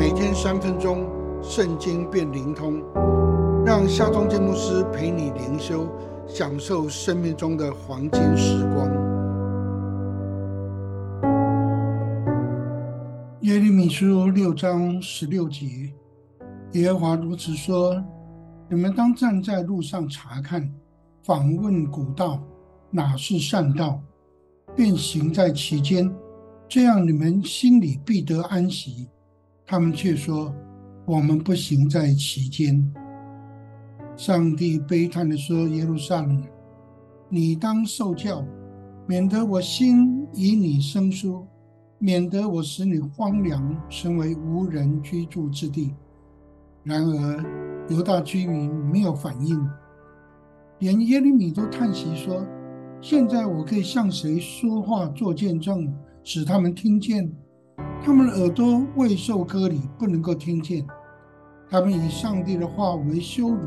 每天三分钟，圣经变灵通，让夏忠建牧师陪你灵修，享受生命中的黄金时光。耶利米书六章十六节，耶和华如此说：你们当站在路上查看，访问古道，哪是善道，便行在其间。这样你们心里必得安息。他们却说：“我们不行在其间。”上帝悲叹地说：“耶路撒冷，你当受教，免得我心以你生疏，免得我使你荒凉，成为无人居住之地。”然而犹大居民没有反应，连耶利米都叹息说：“现在我可以向谁说话做见证？”使他们听见，他们的耳朵未受割礼，不能够听见。他们以上帝的话为羞辱，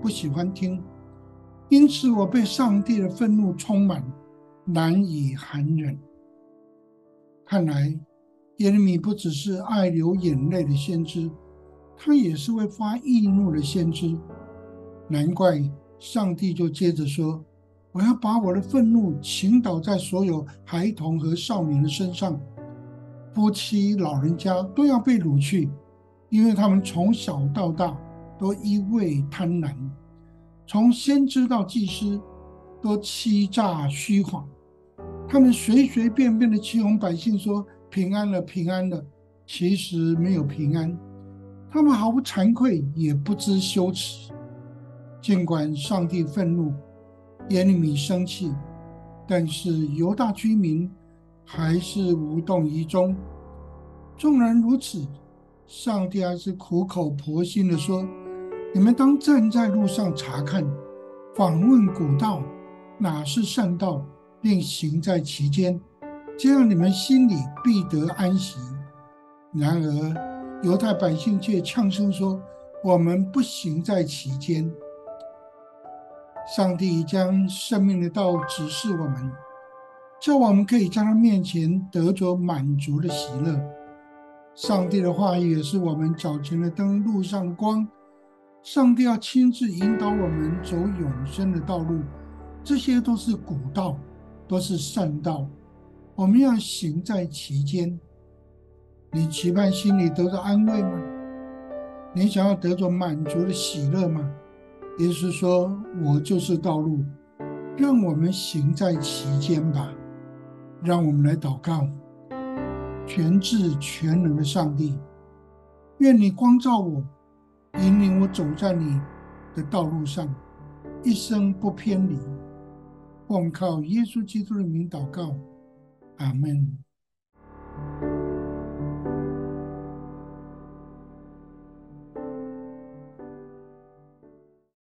不喜欢听。因此，我被上帝的愤怒充满，难以含忍。看来，耶利米不只是爱流眼泪的先知，他也是会发易怒的先知。难怪上帝就接着说。我要把我的愤怒倾倒在所有孩童和少年的身上，夫妻、老人家都要被掳去，因为他们从小到大都一味贪婪，从先知到祭司都欺诈虚谎，他们随随便便的欺哄百姓说平安了，平安了，其实没有平安，他们毫不惭愧，也不知羞耻，尽管上帝愤怒。耶利米生气，但是犹大居民还是无动于衷。纵然如此，上帝还是苦口婆心的说：“你们当站在路上查看，访问古道，哪是善道，并行在其间，这样你们心里必得安息。”然而犹太百姓却呛声说：“我们不行在其间。”上帝将生命的道指示我们，叫我们可以在他面前得着满足的喜乐。上帝的话语也是我们脚前的灯，路上的光。上帝要亲自引导我们走永生的道路，这些都是古道，都是善道。我们要行在其间。你期盼心里得到安慰吗？你想要得着满足的喜乐吗？耶稣说：“我就是道路，让我们行在其间吧。让我们来祷告，全智全能的上帝，愿你光照我，引领我走在你的道路上，一生不偏离。我们靠耶稣基督的名祷告，阿门。”